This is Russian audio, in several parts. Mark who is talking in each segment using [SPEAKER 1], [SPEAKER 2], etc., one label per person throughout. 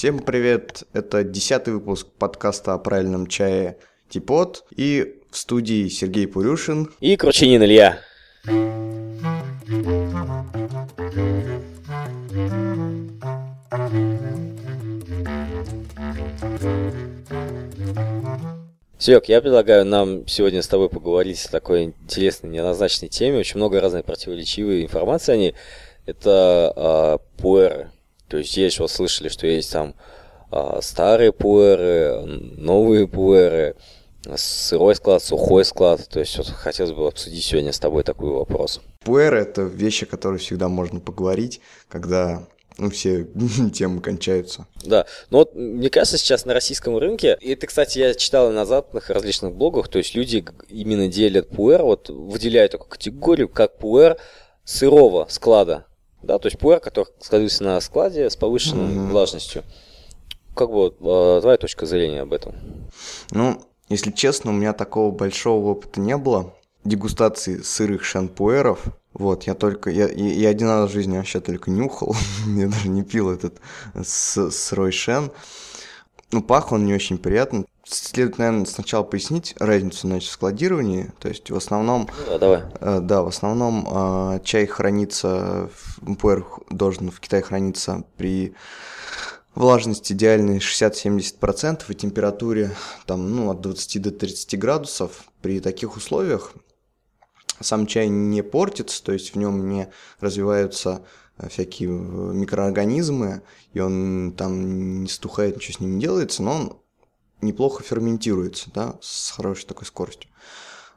[SPEAKER 1] Всем привет! Это десятый выпуск подкаста о правильном чае Типот. И в студии Сергей Пурюшин.
[SPEAKER 2] И Кручинин Илья. Серег, я предлагаю нам сегодня с тобой поговорить о такой интересной, неоднозначной теме. Очень много разной противоречивой информации о ней. Это э, пуэры. То есть здесь вот слышали, что есть там э, старые пуэры, новые пуэры, сырой склад, сухой склад. То есть вот хотелось бы обсудить сегодня с тобой такой вопрос.
[SPEAKER 1] Пуэры – это вещи, о которых всегда можно поговорить, когда ну, все темы кончаются.
[SPEAKER 2] Да, но вот мне кажется, сейчас на российском рынке, и это, кстати, я читал на западных различных блогах, то есть люди именно делят пуэр, вот выделяют такую категорию, как пуэр сырого склада, да, то есть пуэр, который складывается на складе с повышенной mm-hmm. влажностью. Как бы вот, а, твоя точка зрения об этом?
[SPEAKER 1] Ну, если честно, у меня такого большого опыта не было дегустации сырых шампуэров. Вот, я только, я, я один раз в жизни вообще только нюхал, я даже не пил этот с, сырой шен. Ну, пах он не очень приятно. Следует, наверное, сначала пояснить разницу значит, в складировании. То есть в основном...
[SPEAKER 2] Да, давай.
[SPEAKER 1] Э, да, в основном э, чай хранится, пуэр должен в Китае храниться при влажность идеальной 60-70% и температуре там, ну, от 20 до 30 градусов. При таких условиях сам чай не портится, то есть в нем не развиваются э, всякие э, микроорганизмы, и он там не стухает, ничего с ним не делается, но он неплохо ферментируется, да, с хорошей такой скоростью.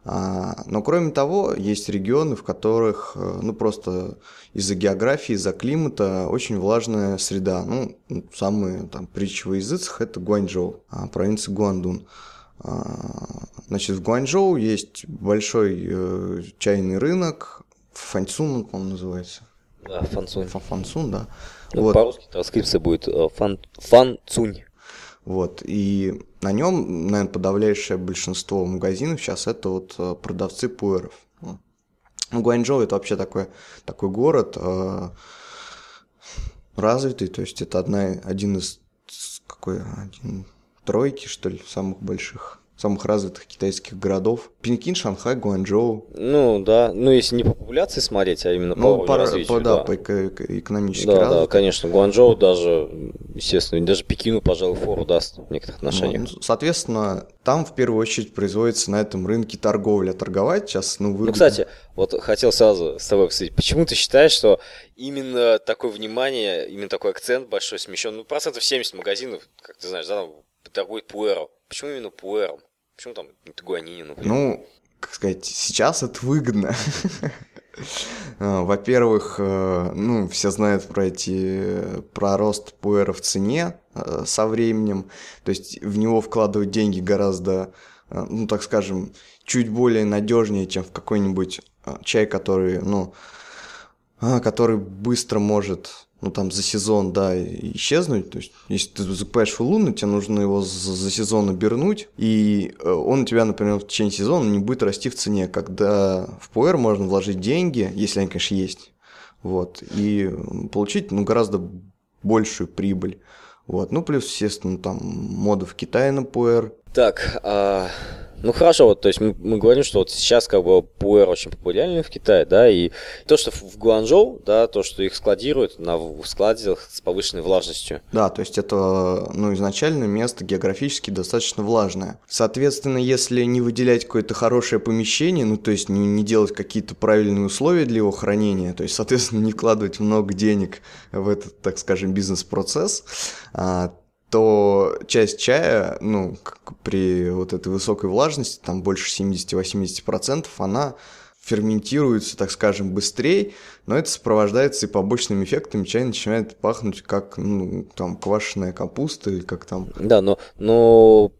[SPEAKER 1] А, но кроме того, есть регионы, в которых, э, ну, просто из-за географии, из-за климата очень влажная среда. Ну, самые там притчи во языцах – это Гуанчжоу, а, провинция Гуандун. А, значит, в Гуанчжоу есть большой э, чайный рынок, Фанцун он, называется.
[SPEAKER 2] Да, Фанцунь.
[SPEAKER 1] Фанцун, да.
[SPEAKER 2] Ну, вот. По-русски транскрипция будет э, фан, Фанцунь.
[SPEAKER 1] Вот, и на нем, наверное, подавляющее большинство магазинов сейчас это вот э, продавцы пуэров. Ну, Гуанчжоу это вообще такой, такой город э, развитый, то есть это одна, один из какой, один тройки, что ли, самых больших самых развитых китайских городов. Пекин, Шанхай, Гуанчжоу.
[SPEAKER 2] Ну, да. Ну, если не по популяции смотреть, а именно ну, по, развитию. По,
[SPEAKER 1] да, да, по экономически
[SPEAKER 2] Да, развитым. да, конечно. Гуанчжоу даже, естественно, даже Пекину, пожалуй, фору даст в некоторых ну, отношениях.
[SPEAKER 1] Ну, соответственно, там в первую очередь производится на этом рынке торговля. Торговать сейчас, ну, выгодно.
[SPEAKER 2] Ну, кстати, вот хотел сразу с тобой обсудить. Почему ты считаешь, что именно такое внимание, именно такой акцент большой смещен? Ну, процентов 70 магазинов, как ты знаешь, да, торгует пуэром. Почему именно пуэром? Почему там не Тугуанини,
[SPEAKER 1] например? Ну, как сказать, сейчас это выгодно. А, во-первых, э, ну, все знают про эти, про рост пуэра в цене э, со временем, то есть в него вкладывать деньги гораздо, э, ну, так скажем, чуть более надежнее, чем в какой-нибудь чай, который, ну, который быстро может ну, там, за сезон, да, исчезнуть. То есть, если ты закупаешь фуллуны, тебе нужно его за, за сезон обернуть, и э, он у тебя, например, в течение сезона не будет расти в цене, когда в пуэр можно вложить деньги, если они, конечно, есть, вот, и получить, ну, гораздо большую прибыль. Вот, ну, плюс, естественно, там, мода в Китае на пуэр.
[SPEAKER 2] Так, а ну хорошо, вот, то есть мы, мы говорим, что вот сейчас как бы пуэр очень популярен в Китае, да, и то, что в Гуанчжоу, да, то, что их складируют на складе с повышенной влажностью.
[SPEAKER 1] Да, то есть это, ну, изначально место географически достаточно влажное. Соответственно, если не выделять какое-то хорошее помещение, ну, то есть не, не делать какие-то правильные условия для его хранения, то есть, соответственно, не вкладывать много денег в этот, так скажем, бизнес-процесс, а, то часть чая, ну, при вот этой высокой влажности, там больше 70-80%, она ферментируется, так скажем, быстрее, но это сопровождается и побочными эффектами. Чай начинает пахнуть как, ну, там, квашеная капуста или как там...
[SPEAKER 2] Да, но, но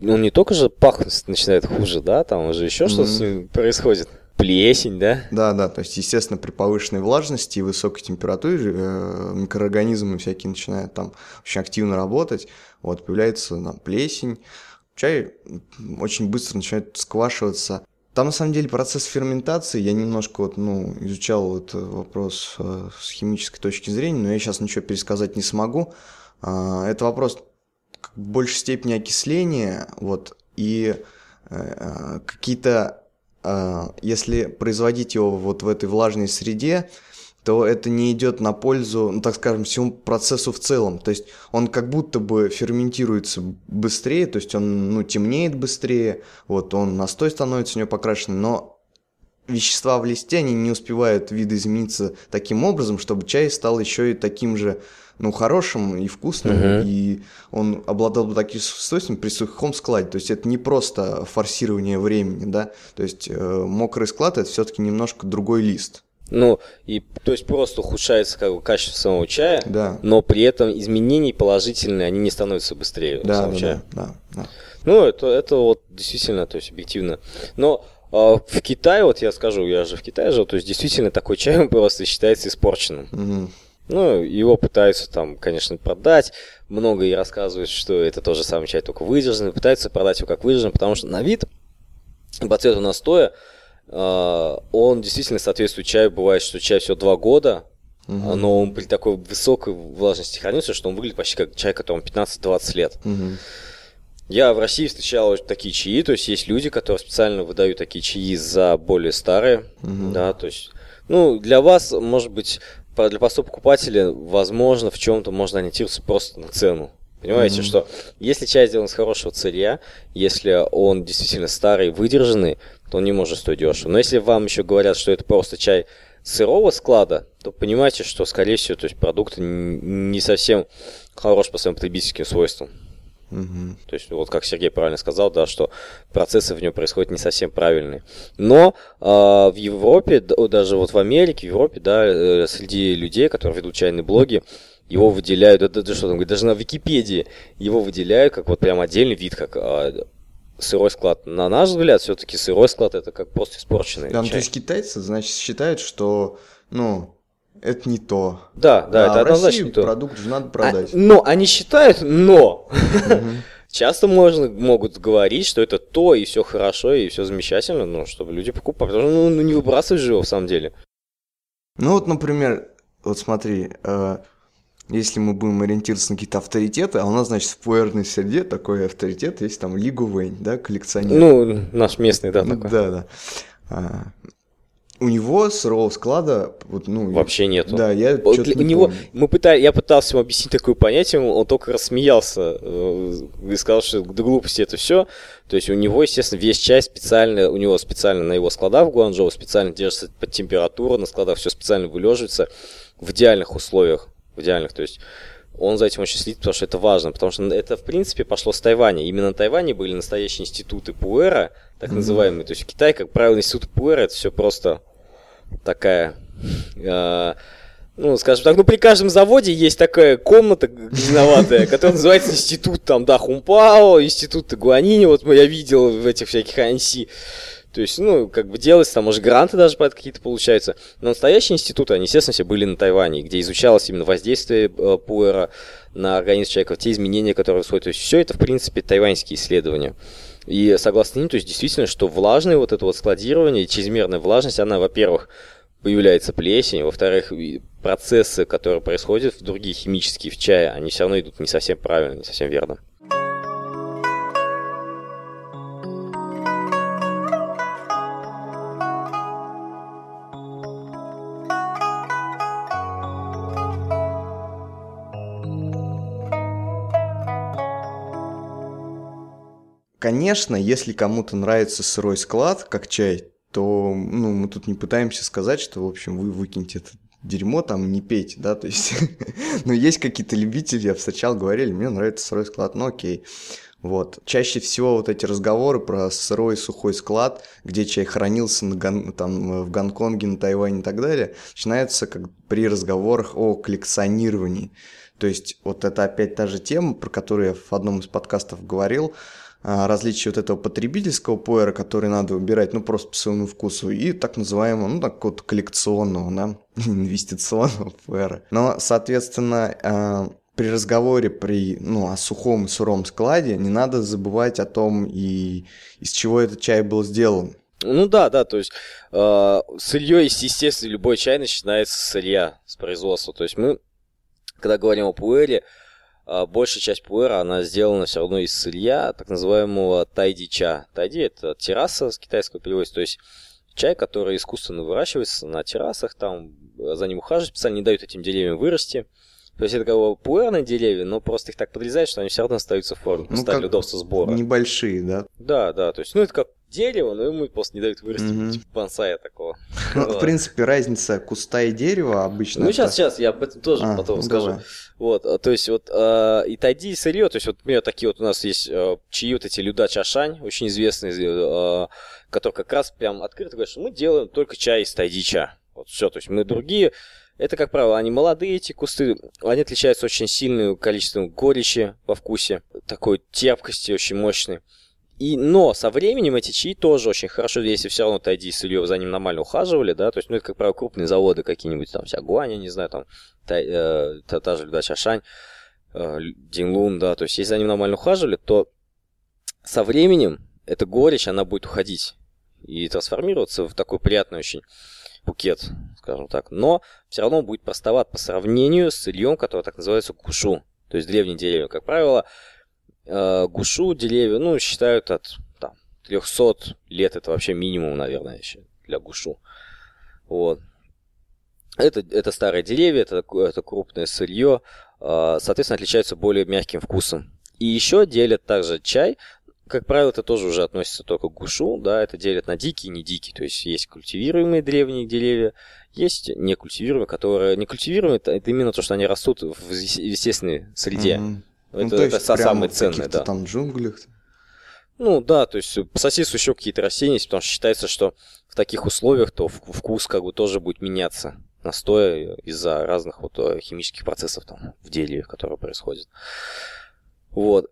[SPEAKER 2] ну, не только же пахнуть начинает хуже, да, там уже еще mm-hmm. что-то происходит. Плесень, да?
[SPEAKER 1] Да, да, то есть, естественно, при повышенной влажности и высокой температуре э, микроорганизмы всякие начинают там очень активно работать, вот, появляется там, плесень, чай очень быстро начинает сквашиваться. Там, на самом деле, процесс ферментации, я немножко вот, ну, изучал этот вопрос э, с химической точки зрения, но я сейчас ничего пересказать не смогу, А, это вопрос в большей степени окисления, вот, и э, какие-то, если производить его вот в этой влажной среде, то это не идет на пользу, ну, так скажем, всему процессу в целом. То есть он как будто бы ферментируется быстрее, то есть он ну, темнеет быстрее, вот он настой становится у него покрашенный, но вещества в листе, они не успевают видоизмениться таким образом, чтобы чай стал еще и таким же ну, хорошим и вкусным, uh-huh. и он обладал бы таким свойством при сухом складе. То есть это не просто форсирование времени, да, то есть э, мокрый склад это все-таки немножко другой лист.
[SPEAKER 2] Ну, и то есть просто ухудшается как бы, качество самого чая,
[SPEAKER 1] да.
[SPEAKER 2] но при этом изменения положительные, они не становятся быстрее
[SPEAKER 1] да,
[SPEAKER 2] самого
[SPEAKER 1] да,
[SPEAKER 2] чая.
[SPEAKER 1] Да, да, да.
[SPEAKER 2] Ну, это, это вот действительно, то есть объективно. Но э, в Китае, вот я скажу, я же в Китае жил, то есть действительно такой чай просто считается испорченным.
[SPEAKER 1] Угу.
[SPEAKER 2] Ну, его пытаются там, конечно, продать. Много и рассказывают, что это тот же самый чай, только выдержанный. Пытаются продать его как выдержанный, потому что на вид по цвету настоя а, он действительно соответствует чаю. Бывает, что чай все два года, угу. но он при такой высокой влажности хранится, что он выглядит почти как чай, которому 15-20 лет.
[SPEAKER 1] Угу.
[SPEAKER 2] Я в России встречал такие чаи, то есть есть люди, которые специально выдают такие чаи за более старые,
[SPEAKER 1] угу.
[SPEAKER 2] да, то есть, ну, для вас, может быть, для простого покупателя, возможно, в чем-то можно ориентироваться просто на цену. Понимаете, mm-hmm. что если чай сделан с хорошего сырья, если он действительно старый, выдержанный, то он не может стоить дешево. Но если вам еще говорят, что это просто чай сырого склада, то понимаете, что, скорее всего, то есть продукт не совсем хорош по своим потребительским свойствам.
[SPEAKER 1] Угу.
[SPEAKER 2] То есть, вот как Сергей правильно сказал, да, что процессы в нем происходят не совсем правильные. Но э, в Европе, даже вот в Америке, в Европе, да, э, среди людей, которые ведут чайные блоги, его выделяют, это, это что там даже на Википедии его выделяют как вот прям отдельный вид, как э, сырой склад. На наш взгляд, все-таки сырой склад это как просто испорченный
[SPEAKER 1] да,
[SPEAKER 2] чай.
[SPEAKER 1] то есть китайцы, значит, считают, что, ну, это не то.
[SPEAKER 2] Да, да, это
[SPEAKER 1] а
[SPEAKER 2] однозначно
[SPEAKER 1] России
[SPEAKER 2] не то.
[SPEAKER 1] продукт же надо продать.
[SPEAKER 2] А, но они считают, но часто можно, могут говорить, что это то, и все хорошо, и все замечательно, но чтобы люди покупали. Потому что ну, ну не выбрасывай же его в самом деле.
[SPEAKER 1] Ну вот, например, вот смотри, э, если мы будем ориентироваться на какие-то авторитеты, а у нас, значит, в пуэрной среде такой авторитет есть там Лигу Вэнь, да, коллекционер.
[SPEAKER 2] Ну, наш местный, да, такой.
[SPEAKER 1] Да, да. А, у него сырого склада, вот, ну...
[SPEAKER 2] Вообще нету.
[SPEAKER 1] Да, я
[SPEAKER 2] Вот для-
[SPEAKER 1] не
[SPEAKER 2] у него,
[SPEAKER 1] помню.
[SPEAKER 2] мы пытали, я пытался ему объяснить такое понятие, он только рассмеялся э, и сказал, что до глупости это все. То есть у него, естественно, весь чай специально, у него специально на его складах в Гуанчжоу специально держится под температуру, на складах все специально вылеживается в идеальных условиях, в идеальных, то есть он за этим очень следит, потому что это важно, потому что это, в принципе, пошло с Тайваня. Именно на Тайване были настоящие институты Пуэра, так называемые. То есть в Китае, как правило, институт Пуэра это все просто такая, э, ну, скажем так, ну, при каждом заводе есть такая комната грязноватая, которая называется институт, там, да, Хумпао, институт Гуанини, вот я видел в этих всяких анси. То есть, ну, как бы делается, там, может, гранты даже под какие-то получаются. Но настоящие институты, они, естественно, все были на Тайване, где изучалось именно воздействие э, пуэра на организм человека, те изменения, которые происходят. То есть, все это, в принципе, тайваньские исследования. И согласно ним, то есть действительно, что влажное вот это вот складирование, чрезмерная влажность, она, во-первых, появляется плесень, во-вторых, процессы, которые происходят в другие химические в чае, они все равно идут не совсем правильно, не совсем верно.
[SPEAKER 1] Конечно, если кому-то нравится сырой склад, как чай, то ну, мы тут не пытаемся сказать, что, в общем, вы выкиньте это дерьмо там, не пейте, да, то есть, но есть какие-то любители, я встречал, говорили, мне нравится сырой склад, ну окей. Вот. Чаще всего вот эти разговоры про сырой сухой склад, где чай хранился на Гон- там, в Гонконге, на Тайване и так далее, начинаются как при разговорах о коллекционировании. То есть вот это опять та же тема, про которую я в одном из подкастов говорил, различие вот этого потребительского пуэра, который надо выбирать, ну, просто по своему вкусу, и так называемого, ну, так вот, коллекционного, да, инвестиционного пуэра. Но, соответственно, а, при разговоре при, ну, о сухом и сыром складе не надо забывать о том, и из чего этот чай был сделан.
[SPEAKER 2] Ну да, да, то есть э, сырье, естественно, любой чай начинается с сырья, с производства. То есть мы, когда говорим о пуэре, а, большая часть пуэра, она сделана все равно из сырья, так называемого тайди-ча. Тайди – это терраса с китайского переводится, то есть чай, который искусственно выращивается на террасах, там за ним ухаживают, специально не дают этим деревьям вырасти. То есть это как бы пуэрные деревья, но просто их так подрезают, что они все равно остаются в форме, ну, для удобства сбора.
[SPEAKER 1] Небольшие, да?
[SPEAKER 2] Да, да, то есть, ну это как дерево, но ему просто не дают вырасти, mm-hmm. типа бонсая такого.
[SPEAKER 1] Ну, в принципе, разница куста и дерева обычно.
[SPEAKER 2] Ну, сейчас, сейчас, я об этом тоже а, потом ну, скажу. Давай. Вот, а, то есть, вот, э, и тайди, и сырье, то есть, вот, например, такие вот у нас есть э, чаи, вот эти Люда Чашань, очень известные, э, которые как раз прям открыто говорят, что мы делаем только чай из тайдича. Вот все, то есть, мы другие это, как правило, они молодые, эти кусты. Они отличаются очень сильным количеством горечи во вкусе, такой терпкости очень мощной. И, но со временем эти чаи тоже очень хорошо, если все равно Тайди и Сырьев за ним нормально ухаживали, да, то есть, ну, это, как правило, крупные заводы какие-нибудь, там, вся Гуань, не знаю, там, та, э, та, та же Люда Чашань, э, Динлун, да, то есть, если за ним нормально ухаживали, то со временем эта горечь, она будет уходить и трансформироваться в такой приятный очень букет, скажем так. Но все равно будет простоват по сравнению с сырьем, которое так называется кушу. То есть древние деревья. Как правило, э, гушу деревья, ну, считают от там, 300 лет. Это вообще минимум, наверное, еще для гушу. Вот. Это, это старые деревья, это, это крупное сырье, э, соответственно, отличаются более мягким вкусом. И еще делят также чай как правило, это тоже уже относится только к гушу, да, это делят на дикие и не дикие, то есть есть культивируемые древние деревья, есть некультивируемые, которые... Некультивируемые это именно то, что они растут в естественной среде. Mm-hmm. Это, ну, то есть это самое ценное, да.
[SPEAKER 1] там джунглях?
[SPEAKER 2] Ну да, то есть по соседству еще какие-то растения, потому что считается, что в таких условиях то вкус как бы тоже будет меняться настоя из-за разных вот э, химических процессов там в дереве, которые происходят. Вот.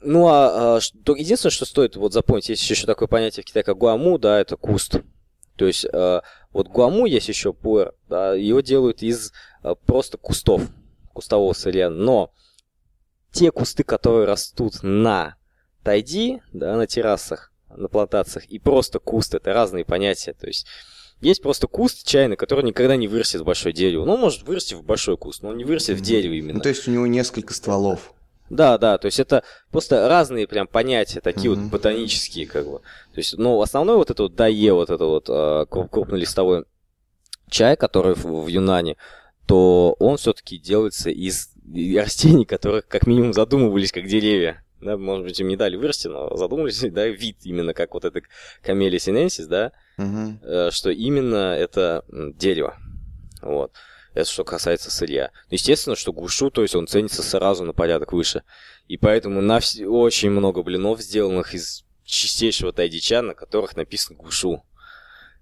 [SPEAKER 2] Ну, а, а что, единственное, что стоит вот запомнить, есть еще такое понятие в Китае, как гуаму, да, это куст. То есть, а, вот гуаму есть еще пуэр, да, его делают из а, просто кустов, кустового сырья. Но те кусты, которые растут на тайди, да, на террасах, на плантациях, и просто куст, это разные понятия. То есть, есть просто куст чайный, который никогда не вырастет в большое дерево. Ну, он может вырасти в большой куст, но он не вырастет в дерево именно. Ну,
[SPEAKER 1] то есть у него несколько стволов.
[SPEAKER 2] Да, да, то есть это просто разные прям понятия, такие mm-hmm. вот ботанические, как бы. То есть, ну, основной вот это вот дае, вот это вот э, крупнолистовой чай, который в, в Юнане, то он все-таки делается из растений, которые как минимум задумывались как деревья. Да, может быть, им не дали вырасти, но задумались, да, вид именно как вот это камелия синенсис, да, э, что именно это дерево. Вот. Это что касается сырья. Естественно, что гушу, то есть он ценится сразу на порядок выше. И поэтому на вс... очень много блинов, сделанных из чистейшего тайдича, на которых написано гушу.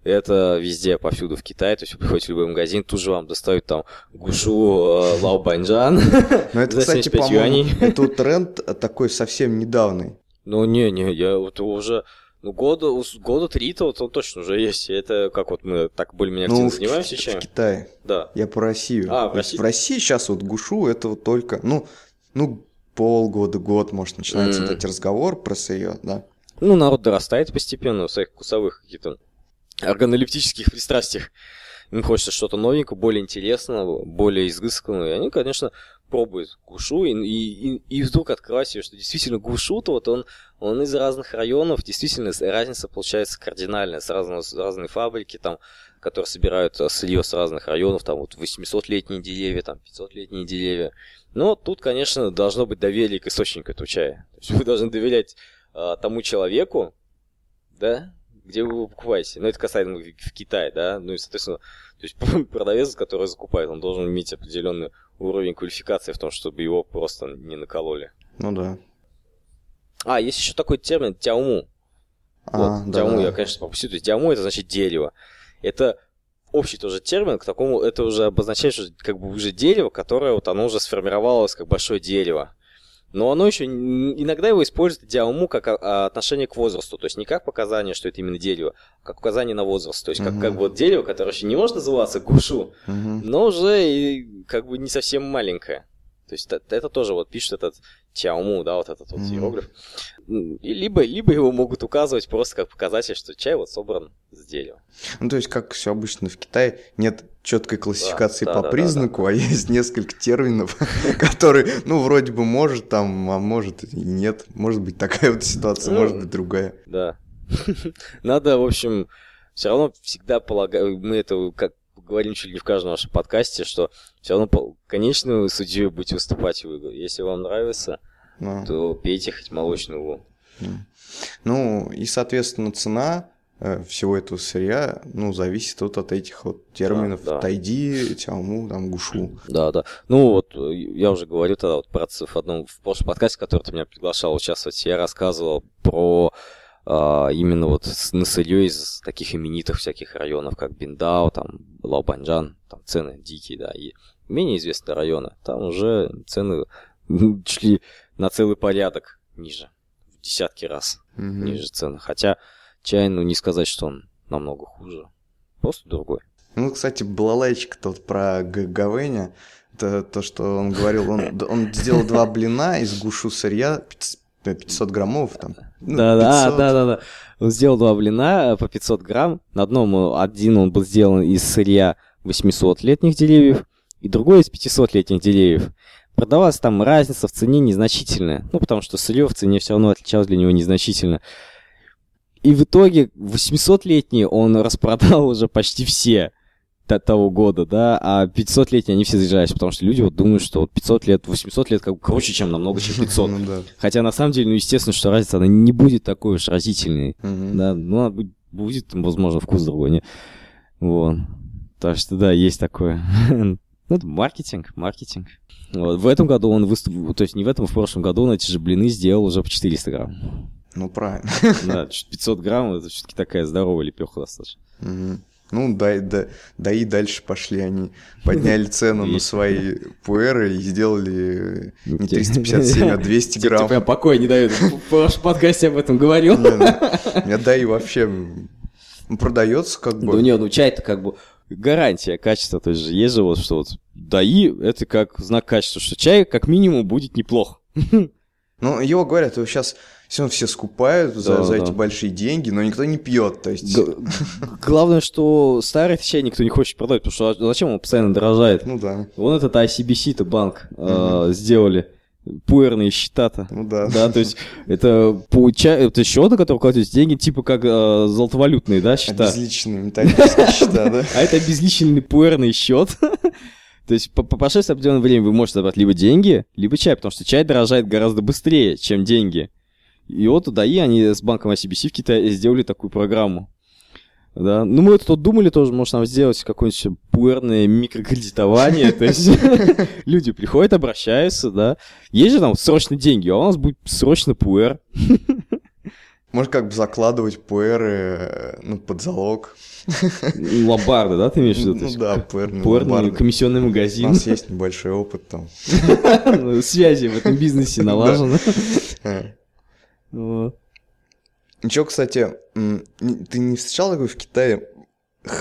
[SPEAKER 2] Это везде, повсюду в Китае. То есть вы приходите в любой магазин, тут же вам достают там гушу э, лао банджан.
[SPEAKER 1] Но это, кстати, по-моему, это тренд такой совсем недавний.
[SPEAKER 2] Ну, не-не, я вот уже ну, года, года три-то вот он точно уже есть. Это как вот мы так более-менее активно ну, занимаемся
[SPEAKER 1] чем? в Китае.
[SPEAKER 2] Да.
[SPEAKER 1] Я по Россию. А, в России? в России сейчас вот гушу, это вот только, ну, ну, полгода, год, может, начинается mm. вот эти разговор про сырье, да.
[SPEAKER 2] Ну, народ дорастает постепенно в своих вкусовых каких-то органолептических пристрастиях. Им хочется что-то новенькое, более интересного, более изысканного. И они, конечно, пробует Гушу, и, и, и вдруг открывать себе, что действительно Гушу-то вот он, он из разных районов, действительно разница получается кардинальная, с, разного, разные фабрики, там, которые собирают э, сырье с разных районов, там вот 800-летние деревья, там 500-летние деревья. Но тут, конечно, должно быть доверие к источнику этого чая. То есть вы должны доверять а, тому человеку, да, где вы его покупаете. Ну, это касаемо в Китае, да, ну и, соответственно, то есть продавец, который закупает, он должен иметь определенную уровень квалификации в том, чтобы его просто не накололи.
[SPEAKER 1] Ну да.
[SPEAKER 2] А, есть еще такой термин тяуму. А, вот, да, тяуму да. я, конечно, пропустил. То есть тяуму это значит дерево. Это общий тоже термин, к такому это уже обозначает, что как бы уже дерево, которое вот оно уже сформировалось как большое дерево но оно еще иногда его использует диалму как а, отношение к возрасту, то есть не как показание, что это именно дерево, а как указание на возраст, то есть как, uh-huh. как вот дерево, которое еще не может называться гушу, uh-huh. но уже и как бы не совсем маленькое. То есть это, это тоже вот пишет этот Чауму, да, вот этот вот mm-hmm. иероглиф. И либо, либо его могут указывать просто как показатель, что чай вот собран с дерева.
[SPEAKER 1] Ну, то есть, как все обычно в Китае, нет четкой классификации да, по да, признаку, да, да. а есть несколько терминов, которые, ну, вроде бы может там, а может и нет. Может быть такая вот ситуация, ну, может быть другая.
[SPEAKER 2] Да. Надо, в общем, все равно всегда полагаю, мы это как говорим чуть ли не в каждом нашем подкасте, что все равно конечную судьей будете выступать вы. Если вам нравится, ну. то пейте хоть молочную луну.
[SPEAKER 1] Ну, и, соответственно, цена всего этого сырья, ну, зависит вот от этих вот терминов да, да. тайди, тяму, там, гушу.
[SPEAKER 2] Да, да. Ну, вот э, я уже говорю тогда вот про в одном, в прошлом подкасте, который ты меня приглашал участвовать, я рассказывал про а, именно вот на сырье из таких именитых всяких районов, как Биндао, там, Лаобанджан, там цены дикие, да, и менее известные районы, там уже цены шли на целый порядок ниже, в десятки раз mm-hmm. ниже цены, хотя Чай, ну не сказать, что он намного хуже. Просто другой.
[SPEAKER 1] Ну, кстати, балалайчик тот про Гавеня, это то, что он говорил, он, он сделал два блина из гушу сырья 500 граммов там.
[SPEAKER 2] Ну, да, да, да, да, да. Он сделал два блина по 500 грамм. На одном э, один он был сделан из сырья 800-летних деревьев, и другой из 500-летних деревьев. Продавалась там разница в цене незначительная. Ну, потому что сырье в цене все равно отличалось для него незначительно. И в итоге 800-летний он распродал уже почти все того года, да, а 500-летние они все заезжались, потому что люди вот думают, что вот 500 лет, 800 лет как бы круче, чем намного, чем 500. ну, да. Хотя на самом деле, ну, естественно, что разница, она не будет такой уж разительной, да, ну, она будет, возможно, вкус другой, не? Вот. Так что, да, есть такое. ну, это маркетинг, маркетинг. Вот. В этом году он выступил, то есть не в этом, а в прошлом году он эти же блины сделал уже по 400 грамм.
[SPEAKER 1] Ну, правильно.
[SPEAKER 2] Да, 500 грамм, это все-таки такая здоровая лепеха достаточно.
[SPEAKER 1] Угу. Ну, да, да, да и дальше пошли они. Подняли цену на свои пуэры и сделали не 357, а 200 грамм.
[SPEAKER 2] Тебе покоя не дают. В вашем подкасте об этом говорил.
[SPEAKER 1] Нет, да и вообще продается как бы.
[SPEAKER 2] Ну нет, ну чай-то как бы гарантия качества. То есть есть же вот что вот даи, это как знак качества, что чай как минимум будет неплох.
[SPEAKER 1] Ну, его говорят, его сейчас все все скупают за, да, за эти большие деньги, но никто не пьет. То есть... Г-
[SPEAKER 2] главное, что старый чай никто не хочет продать, потому что а зачем он постоянно дорожает?
[SPEAKER 1] Ну да.
[SPEAKER 2] Вон этот ICBC-то банк э, сделали пуэрные счета-то.
[SPEAKER 1] Ну да.
[SPEAKER 2] Да, то есть это, получа... это счета, которые кладете деньги, типа как э, золотовалютные, да, счета.
[SPEAKER 1] Обезличенные металлические счета, да.
[SPEAKER 2] А это обезличенный пуэрный счет. То есть по, по прошествии определенного времени вы можете забрать либо деньги, либо чай, потому что чай дорожает гораздо быстрее, чем деньги. И вот ДАИ, они с банком ICBC в Китае сделали такую программу. Да. Ну, мы вот тут думали тоже, может, нам сделать какое-нибудь пуэрное микрокредитование. То есть люди приходят, обращаются, да. Есть же там срочно деньги, а у нас будет срочно пуэр.
[SPEAKER 1] Может, как бы закладывать пуэры ну, под залог.
[SPEAKER 2] Ломбарды, да, ты имеешь в виду?
[SPEAKER 1] Ну да, пуэрный
[SPEAKER 2] Пуэрный комиссионный магазин.
[SPEAKER 1] У нас есть небольшой опыт там.
[SPEAKER 2] Ну, связи в этом бизнесе налажены.
[SPEAKER 1] Ничего, кстати, ты не встречал такой в Китае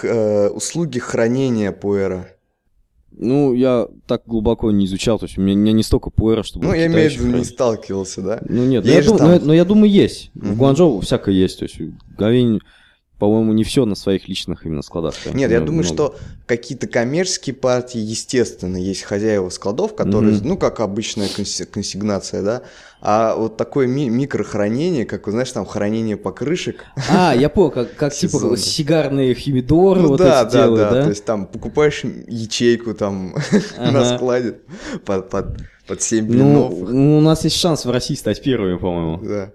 [SPEAKER 1] э, услуги хранения пуэра?
[SPEAKER 2] Ну, я так глубоко не изучал, то есть у меня не столько пуэра, чтобы...
[SPEAKER 1] Ну, я имею в виду, не сталкивался, да?
[SPEAKER 2] Ну, нет, но я, дум, но, но я думаю, есть. Угу. В Гуанчжоу всякое есть, то есть говень по-моему, не все на своих личных именно складах.
[SPEAKER 1] Нет, я думаю, много. что какие-то коммерческие партии, естественно, есть хозяева складов, которые, mm-hmm. ну, как обычная консигнация, да, а вот такое ми- микрохранение, как, знаешь, там хранение покрышек.
[SPEAKER 2] А, я понял, как, как типа сигарные химидоры ну, вот
[SPEAKER 1] да,
[SPEAKER 2] эти
[SPEAKER 1] да,
[SPEAKER 2] делают,
[SPEAKER 1] да, да, то есть там покупаешь ячейку там ага. на складе под, под, под 7 блинов.
[SPEAKER 2] Ну, у нас есть шанс в России стать первыми, по-моему.
[SPEAKER 1] Да.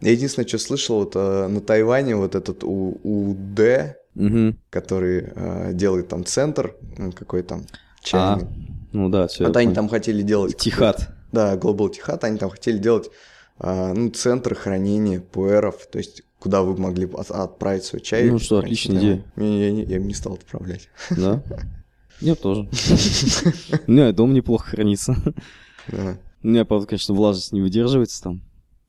[SPEAKER 1] Я единственное, что слышал, вот э, на Тайване вот этот У УД, угу. который э, делает там центр, какой там чайный. А,
[SPEAKER 2] ну да, все.
[SPEAKER 1] А они там хотели делать...
[SPEAKER 2] Тихат.
[SPEAKER 1] Да, Global Тихат, они там хотели делать э, ну, центр хранения пуэров, то есть куда вы могли отправить свой чай.
[SPEAKER 2] Ну что, отличная идея.
[SPEAKER 1] Я, я, я, я не стал отправлять.
[SPEAKER 2] Да? Я тоже. Меня дом неплохо хранится. У меня, правда, конечно, влажность не выдерживается там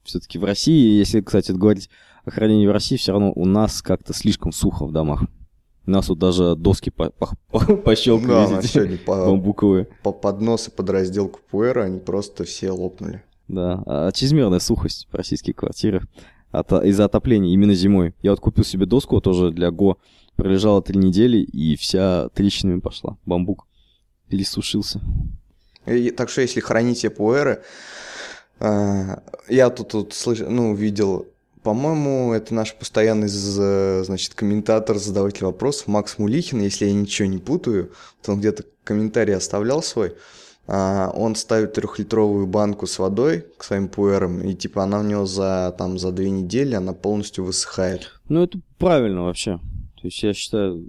[SPEAKER 2] все-таки в России, если, кстати, говорить о хранении в России, все равно у нас как-то слишком сухо в домах. У нас вот даже доски по по по пощелкали, да,
[SPEAKER 1] сегодня по, бамбуковые. По подносы под разделку пуэра, они просто все лопнули.
[SPEAKER 2] Да, а чрезмерная сухость в российских квартирах. от, из-за отопления именно зимой. Я вот купил себе доску тоже для Го, пролежала три недели, и вся трещинами пошла. Бамбук пересушился.
[SPEAKER 1] И, так что если храните пуэры, я тут, тут слыш, ну, видел, по-моему, это наш постоянный, значит, комментатор, задаватель вопросов, Макс Мулихин, если я ничего не путаю, то он где-то комментарий оставлял свой, а, он ставит трехлитровую банку с водой к своим пуэрам, и типа она у него за, там, за две недели, она полностью высыхает.
[SPEAKER 2] Ну, это правильно вообще. То есть я считаю,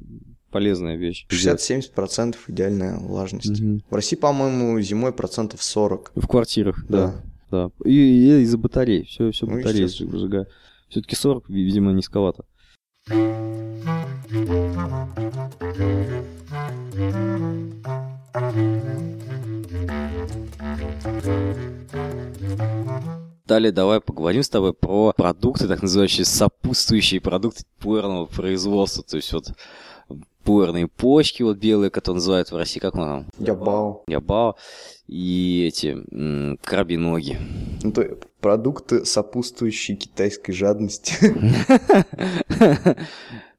[SPEAKER 2] полезная вещь.
[SPEAKER 1] 60-70% идеальная влажность. Угу. В России, по-моему, зимой процентов 40.
[SPEAKER 2] В квартирах, да. Да. Да. И, и из-за батарей. Все, все ну, батареи сжигают. Все-таки 40, видимо, низковато. Далее давай поговорим с тобой про продукты, так называемые сопутствующие продукты пуэрного производства. То есть вот пуэрные почки, вот белые, которые называют в России, как он там?
[SPEAKER 1] Ябао.
[SPEAKER 2] Ябао. И эти крабиноги.
[SPEAKER 1] Ну, то продукты, сопутствующие китайской жадности.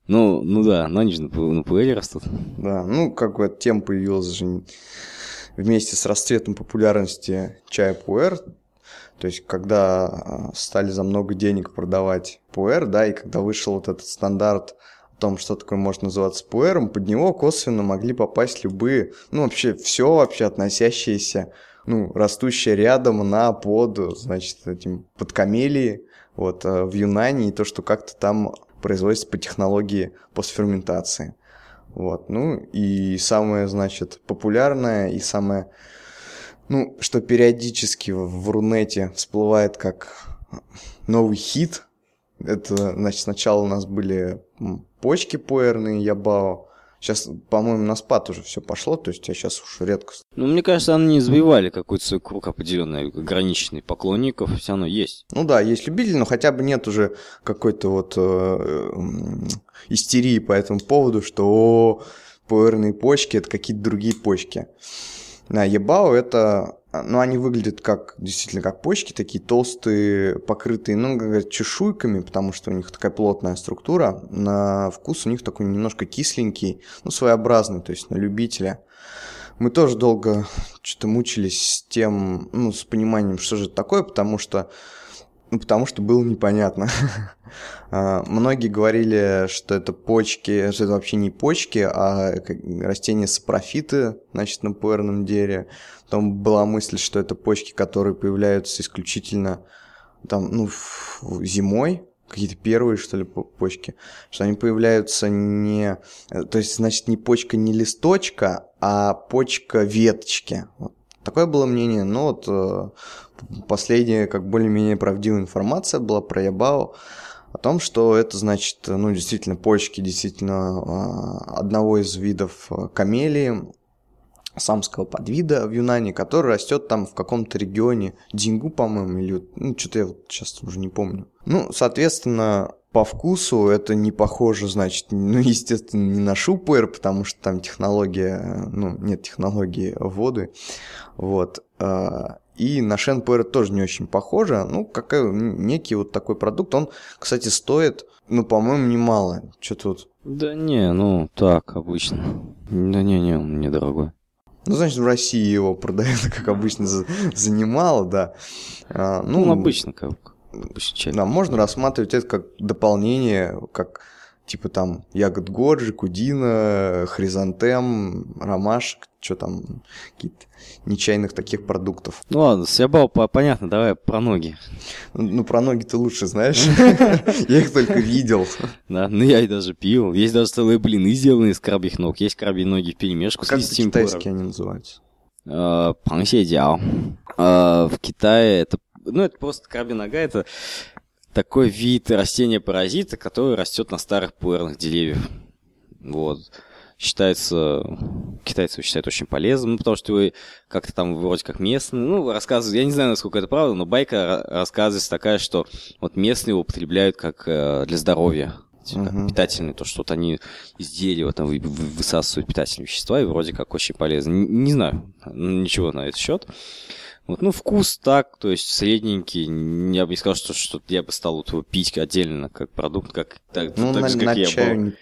[SPEAKER 2] Ну, ну да, но они же на пуэре растут.
[SPEAKER 1] Да, ну, как бы эта тема появилась же вместе с расцветом популярности чая пуэр, то есть, когда а, стали за много денег продавать пуэр, да, и когда вышел вот этот стандарт том, что такое может называться пуэром, под него косвенно могли попасть любые, ну, вообще все вообще относящиеся, ну, растущее рядом на под, значит, этим под камелии, вот, а, в Юнане, и то, что как-то там производится по технологии постферментации. Вот, ну, и самое, значит, популярное и самое ну, что периодически в Рунете всплывает как новый хит. Это, значит, сначала у нас были почки пуэрные, Ябао. Сейчас, по-моему, на спад уже все пошло, то есть я сейчас уж редко...
[SPEAKER 2] Ну, мне кажется, они не извоевали какой-то свой круг определенный, ограниченный поклонников, все равно есть.
[SPEAKER 1] Ну да, есть любители, но хотя бы нет уже какой-то вот э, истерии по этому поводу, что о, пуэрные почки – это какие-то другие почки. На Ебао это, ну, они выглядят как, действительно, как почки, такие толстые, покрытые, ну, как говорят, чешуйками, потому что у них такая плотная структура. На вкус у них такой немножко кисленький, ну, своеобразный, то есть на любителя. Мы тоже долго что-то мучились с тем, ну, с пониманием, что же это такое, потому что ну, потому что было непонятно. А, многие говорили, что это почки, что это вообще не почки, а растения сапрофиты, значит, на пуэрном дереве. Потом была мысль, что это почки, которые появляются исключительно там, ну, зимой, какие-то первые, что ли, почки, что они появляются не... Э, то есть, значит, не почка, не листочка, а почка веточки. Вот Такое было мнение, но вот э, последняя, как более-менее правдивая информация была про Ябао, о том, что это значит, ну, действительно, почки действительно э, одного из видов э, камелии, самского подвида в Юнане, который растет там в каком-то регионе, Дингу, по-моему, или ну, что-то я вот сейчас уже не помню. Ну, соответственно, по вкусу это не похоже, значит, ну, естественно, не на шупер, потому что там технология, ну, нет технологии воды, вот. И на Шенпуэр тоже не очень похоже, ну, какой некий вот такой продукт, он, кстати, стоит, ну, по-моему, немало, что тут?
[SPEAKER 2] Да не, ну, так, обычно. Да не, не, он недорогой.
[SPEAKER 1] Ну, значит, в России его продают, как обычно, за, за немало, да.
[SPEAKER 2] А, ну, ну, обычно как
[SPEAKER 1] да, можно рассматривать это как дополнение, как типа там ягод годжи, кудина, хризантем, ромашек, что там, какие-то нечаянных таких продуктов.
[SPEAKER 2] Ну ладно, с Ябао понятно, давай про ноги.
[SPEAKER 1] Ну, ну про ноги ты лучше знаешь, я их только видел.
[SPEAKER 2] Да, ну я и даже пил. Есть даже целые блины сделанные из крабьих ног, есть крабьи ноги в перемешку с
[SPEAKER 1] Как они называются?
[SPEAKER 2] Пангсидяо. В Китае это ну, это просто крабья нога, это такой вид растения-паразита, который растет на старых пуэрных деревьях. Вот. Считается, китайцы считают очень полезным, ну, потому что вы как-то там вроде как местные, ну, рассказывают, я не знаю, насколько это правда, но байка рассказывается такая, что вот местные его употребляют как э, для здоровья, uh-huh. питательные, то, что вот они из дерева там высасывают питательные вещества, и вроде как очень полезно. Не, не знаю, ничего на этот счет. Вот, ну, вкус так, то есть средненький. Я бы не сказал, что, что я бы стал вот его пить отдельно, как продукт, как так,
[SPEAKER 1] Ну,
[SPEAKER 2] так
[SPEAKER 1] на,
[SPEAKER 2] же, как
[SPEAKER 1] на
[SPEAKER 2] я
[SPEAKER 1] чаю
[SPEAKER 2] был.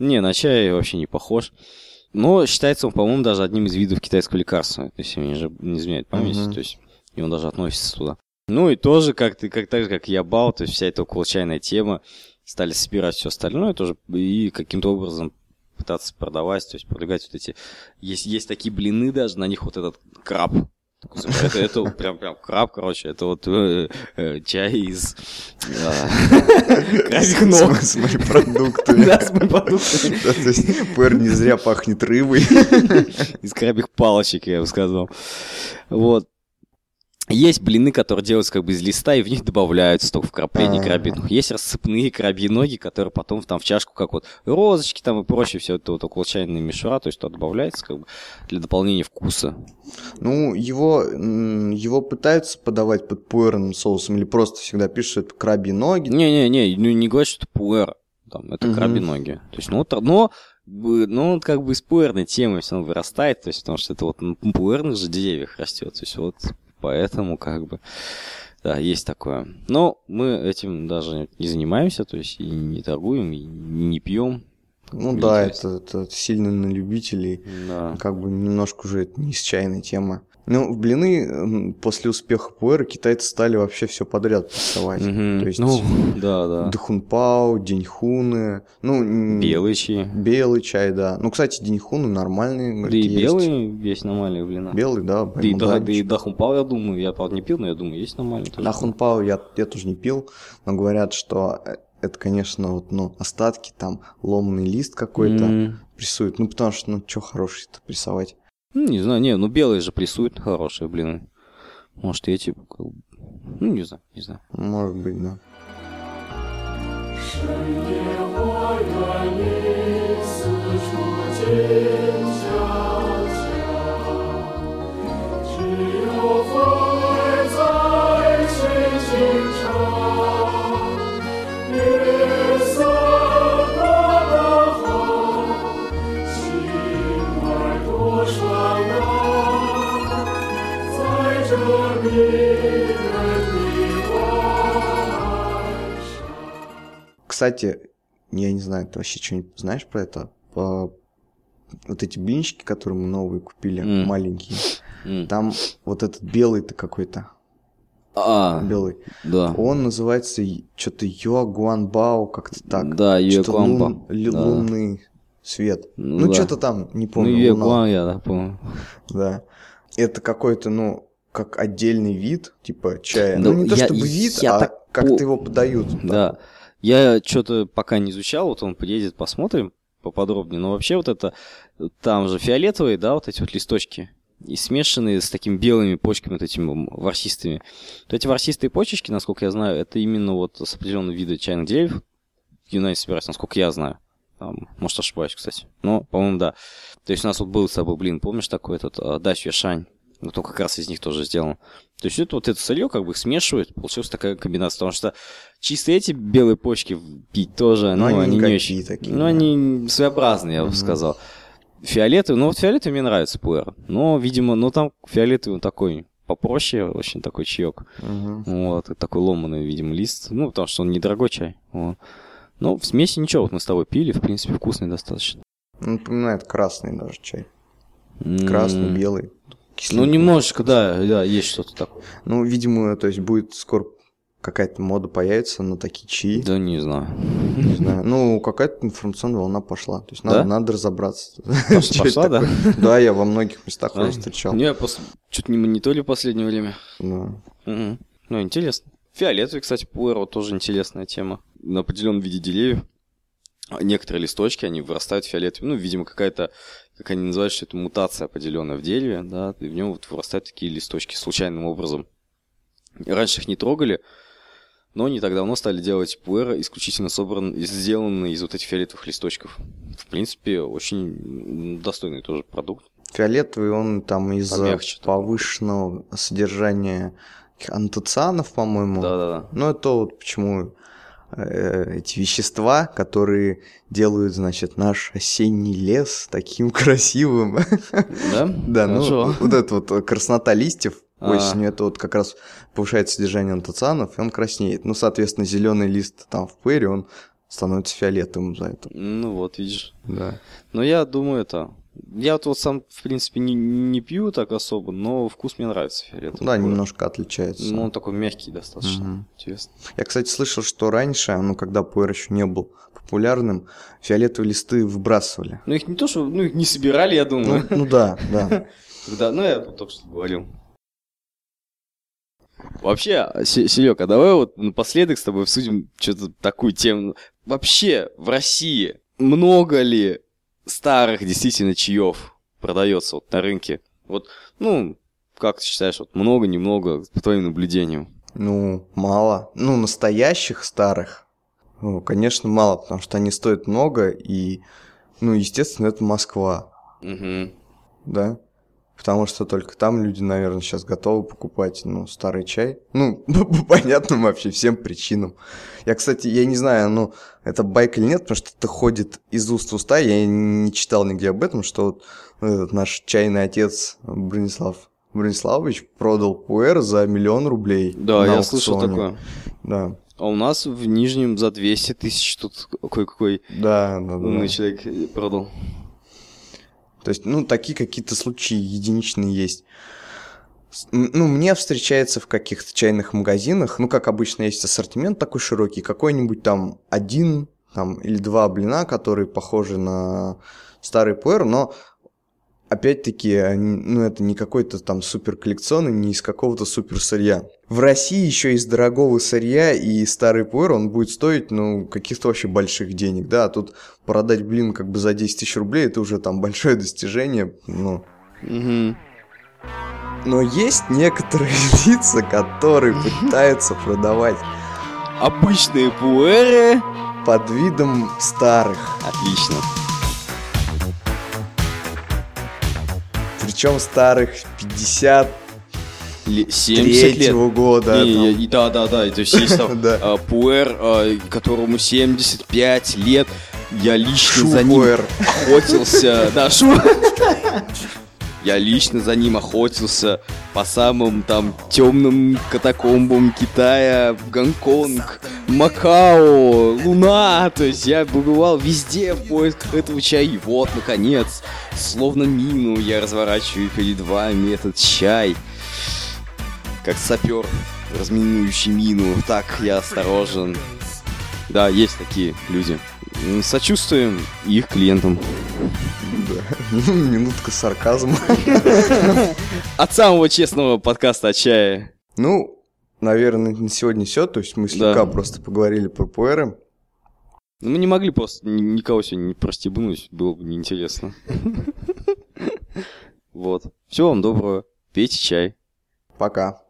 [SPEAKER 1] Не-
[SPEAKER 2] на чай вообще не похож. Но считается он, по-моему, даже одним из видов китайского лекарства, если мне же не изменяет память,
[SPEAKER 1] Мгм.
[SPEAKER 2] то есть и он даже относится туда. Ну и тоже, как ты, как так же, как я бал, то есть вся эта околочайная тема, стали собирать все остальное тоже и каким-то образом пытаться продавать, то есть продвигать вот эти... Есть, есть такие блины даже, на них вот этот краб. Это, это прям, прям краб, короче, это вот э, э, чай из э, крабьих ног.
[SPEAKER 1] С, морепродуктами.
[SPEAKER 2] Да, с морепродуктами.
[SPEAKER 1] То есть пуэр не зря пахнет рыбой.
[SPEAKER 2] Из крабьих палочек, я бы сказал. Вот. Есть блины, которые делаются как бы из листа, и в них добавляются только вкрапления
[SPEAKER 1] А.
[SPEAKER 2] крабьих ног. Есть рассыпные крабьи которые потом там в чашку, как вот розочки там и прочее, все это вот около чайной мишура, то есть туда добавляется как бы для дополнения вкуса.
[SPEAKER 1] Ну, его, его пытаются подавать под пуэрным соусом или просто всегда пишут, крабьи ноги.
[SPEAKER 2] Не-не-не, ну не говорят, что это пуэр, там, это
[SPEAKER 1] Мгм.
[SPEAKER 2] крабьи ноги. То есть, ну, вот, но, но он как бы из пуэрной темы все равно вырастает, то есть, потому что это вот на пуэрных же деревьях растет, то есть, вот поэтому как бы, да, есть такое. Но мы этим даже не занимаемся, то есть, и не торгуем, и не пьем.
[SPEAKER 1] Ну да, это, это сильно на любителей.
[SPEAKER 2] Да.
[SPEAKER 1] Как бы немножко уже это не с чайной тема. Ну, в блины после успеха пуэра китайцы стали вообще все подряд прессовать.
[SPEAKER 2] Мгм.
[SPEAKER 1] То есть
[SPEAKER 2] Ну, да, да.
[SPEAKER 1] дхунпао, деньхуны, ну...
[SPEAKER 2] Белый чай.
[SPEAKER 1] Белый чай, да. Ну, кстати, деньхуны нормальные.
[SPEAKER 2] Да и
[SPEAKER 1] есть.
[SPEAKER 2] белый есть нормальные блина.
[SPEAKER 1] Белый, да.
[SPEAKER 2] Да и, да, да и дахунпау, я думаю, я, правда, не пил, но я думаю, есть нормальный тоже.
[SPEAKER 1] Дахунпао я, я тоже не пил, но говорят, что э, это, конечно, вот, ну, остатки, там, ломный лист какой-то
[SPEAKER 2] М.
[SPEAKER 1] прессуют. Ну, потому что, ну, что хороший-то прессовать?
[SPEAKER 2] Ну, не знаю, не, ну белые же прессуют хорошие, блин. Может, эти... Типа, ну, не знаю, не знаю.
[SPEAKER 1] Может быть, да.
[SPEAKER 3] Шаги, ой, границы,
[SPEAKER 1] Кстати, я не знаю, ты вообще что-нибудь знаешь про это? По- Вот эти блинчики, которые мы новые купили,
[SPEAKER 2] М.
[SPEAKER 1] маленькие,
[SPEAKER 2] М.
[SPEAKER 1] там вот этот белый-то какой-то,
[SPEAKER 2] А,
[SPEAKER 1] белый,
[SPEAKER 2] да.
[SPEAKER 1] он называется что-то Юагуанбао, как-то так.
[SPEAKER 2] Да, Юэкуанба.
[SPEAKER 1] лун-
[SPEAKER 2] Да.
[SPEAKER 1] лунный свет.
[SPEAKER 2] Ну
[SPEAKER 1] Ну,
[SPEAKER 2] да.
[SPEAKER 1] что-то там, не
[SPEAKER 2] Ну,
[SPEAKER 1] помню. луна.
[SPEAKER 2] Юэкуан, я, да, помню.
[SPEAKER 1] Да. Это какой-то, ну, как отдельный вид, типа чая.
[SPEAKER 2] Да,
[SPEAKER 1] ну, не то
[SPEAKER 2] я-
[SPEAKER 1] чтобы вид,
[SPEAKER 2] я
[SPEAKER 1] а
[SPEAKER 2] так
[SPEAKER 1] как-то его подают.
[SPEAKER 2] Да. Я что-то пока не изучал, вот он приедет, посмотрим поподробнее. Но вообще вот это, там же фиолетовые, да, вот эти вот листочки, и смешанные с такими белыми почками, вот этими ворсистыми. Вот эти ворсистые почечки, насколько я знаю, это именно вот с определенного вида чайных деревьев в Юнайте собираются, насколько я знаю. Там, может, ошибаюсь, кстати. Но, по-моему, да. То есть у нас вот был с тобой, блин, помнишь такой этот а, Дачь Шань? Вот он как раз из них тоже сделан. То есть это вот это сырье как бы их смешивают, получилась такая комбинация. Потому что чисто эти белые почки пить тоже,
[SPEAKER 1] Но
[SPEAKER 2] ну,
[SPEAKER 1] они
[SPEAKER 2] они, не очень.
[SPEAKER 1] такие,
[SPEAKER 2] ну,
[SPEAKER 1] да.
[SPEAKER 2] они своеобразные, я бы
[SPEAKER 1] Мгм.
[SPEAKER 2] сказал. Фиолетовый, ну вот фиолетовый мне нравится пуэр. Но, видимо, ну там фиолетовый он такой попроще, очень такой чаек.
[SPEAKER 1] Мгм.
[SPEAKER 2] Вот, такой ломаный, видимо, лист. Ну, потому что он недорогой чай. Вот. Ну, в смеси ничего, вот мы с тобой пили, в принципе, вкусный достаточно.
[SPEAKER 1] Напоминает красный даже чай.
[SPEAKER 2] М,
[SPEAKER 1] Красный, белый.
[SPEAKER 2] Ну, немножечко, да, да, есть что-то такое.
[SPEAKER 1] Ну, видимо, то есть будет скоро какая-то мода появится на такие чаи.
[SPEAKER 2] Да не знаю.
[SPEAKER 1] Не знаю. Ну, какая-то информационная волна пошла. То есть надо,
[SPEAKER 2] Да?
[SPEAKER 1] надо разобраться.
[SPEAKER 2] Пошла, да?
[SPEAKER 1] Да, я во многих местах
[SPEAKER 2] А?
[SPEAKER 1] уже встречал.
[SPEAKER 2] Не, я просто что-то не мониторю в последнее время.
[SPEAKER 1] Да.
[SPEAKER 2] Ну, интересно. Фиолетовый, кстати, пуэр, вот тоже интересная тема. На определенном виде деревьев. а Некоторые листочки, они вырастают фиолетовыми. Ну, видимо, какая-то, как они называют, что это мутация определенная в дереве, да, и в нем вот вырастают такие листочки случайным образом. Раньше их не трогали, но не так давно стали делать пуэры, исключительно собран, сделанные из вот этих фиолетовых листочков. В принципе, очень достойный тоже продукт.
[SPEAKER 1] Фиолетовый, он там из-за повышенного содержания антоцианов, по-моему.
[SPEAKER 2] Да-да-да.
[SPEAKER 1] Ну, это вот почему эти вещества, которые делают, значит, наш осенний лес таким красивым.
[SPEAKER 2] Да?
[SPEAKER 1] Да, ну, вот эта вот краснота листьев,
[SPEAKER 2] А.
[SPEAKER 1] осенью. Это вот как раз повышает содержание антоцианов, и он краснеет. Ну, соответственно, зеленый лист там в пуэре, он становится фиолетовым за это.
[SPEAKER 2] Ну вот, видишь.
[SPEAKER 1] Да.
[SPEAKER 2] Но я думаю, это... Я вот, вот сам, в принципе, не, не пью так особо, но вкус мне нравится фиолетовый.
[SPEAKER 1] Да, немножко отличается.
[SPEAKER 2] Ну, он такой мягкий достаточно.
[SPEAKER 1] Мгм.
[SPEAKER 2] Интересно.
[SPEAKER 1] Я, кстати, слышал, что раньше, ну, когда пуэр еще не был популярным, фиолетовые листы выбрасывали.
[SPEAKER 2] Ну, их не то, что... Ну, их не собирали, я
[SPEAKER 1] Ну,
[SPEAKER 2] думаю.
[SPEAKER 1] ну да, да.
[SPEAKER 2] Когда, ну, я только что говорил. Вообще, Серега, давай вот напоследок с тобой обсудим что-то такую тему. Вообще, в России много ли старых действительно чаев продается вот на рынке? Вот, ну, как ты считаешь, вот много, немного, по твоим наблюдениям?
[SPEAKER 1] Ну, мало. Ну, настоящих старых, ну, конечно, мало, потому что они стоят много, и, ну, естественно, это Москва,
[SPEAKER 2] Угу.
[SPEAKER 1] да? Потому что только там люди, наверное, сейчас готовы покупать, ну, старый чай. Ну, по понятным вообще всем причинам. Я, кстати, я не знаю, ну, это байк или нет, потому что это ходит из уст в уста. Я не читал нигде об этом, что вот этот наш чайный отец Бронислав Брониславович продал пуэр за миллион рублей.
[SPEAKER 2] Да, я слышал такое.
[SPEAKER 1] Да,
[SPEAKER 2] А у нас в Нижнем за 200 тысяч тут кое-какой
[SPEAKER 1] да, да, да.
[SPEAKER 2] умный человек продал.
[SPEAKER 1] То есть, ну, такие какие-то случаи единичные есть. Ну, мне встречается в каких-то чайных магазинах, ну, как обычно, есть ассортимент такой широкий, какой-нибудь там один там, или два блина, которые похожи на старый пуэр, но опять-таки, ну, это не какой-то там супер коллекционный, не из какого-то супер сырья. В России еще из дорогого сырья и старый пуэр, он будет стоить, ну, каких-то вообще больших денег, да, а тут продать блин как бы за 10 тысяч рублей, это уже там большое достижение, ну.
[SPEAKER 2] Угу.
[SPEAKER 1] Но есть некоторые лица, которые пытаются продавать
[SPEAKER 2] Обычные пуэры.
[SPEAKER 1] под видом старых.
[SPEAKER 2] Отлично.
[SPEAKER 1] Причем старых 50
[SPEAKER 2] Ле- 70 лет.
[SPEAKER 1] года.
[SPEAKER 2] Не,
[SPEAKER 1] там.
[SPEAKER 2] и да, да, да, то есть есть там
[SPEAKER 1] Да.
[SPEAKER 2] а, пуэр, а, которому 75 лет. Я лично за ним охотился. Да, шу. Я лично за ним охотился по самым там темным катакомбам Китая, Гонконг, Макао, Луна. То есть я побывал везде в поисках этого чая. И вот, наконец, словно мину я разворачиваю перед вами этот чай. Как сапер, разминующий мину. Так я осторожен. Да, есть такие люди. Сочувствуем их клиентам.
[SPEAKER 1] Да. Минутка сарказма.
[SPEAKER 2] От самого честного подкаста о чае.
[SPEAKER 1] Ну, наверное, на сегодня все. То есть мы слегка
[SPEAKER 2] Да.
[SPEAKER 1] просто поговорили про пуэры.
[SPEAKER 2] Ну, Мы не могли просто ни- никого сегодня не простебнуть, было бы неинтересно. Вот. Всего вам доброго. Пейте чай.
[SPEAKER 1] Пока.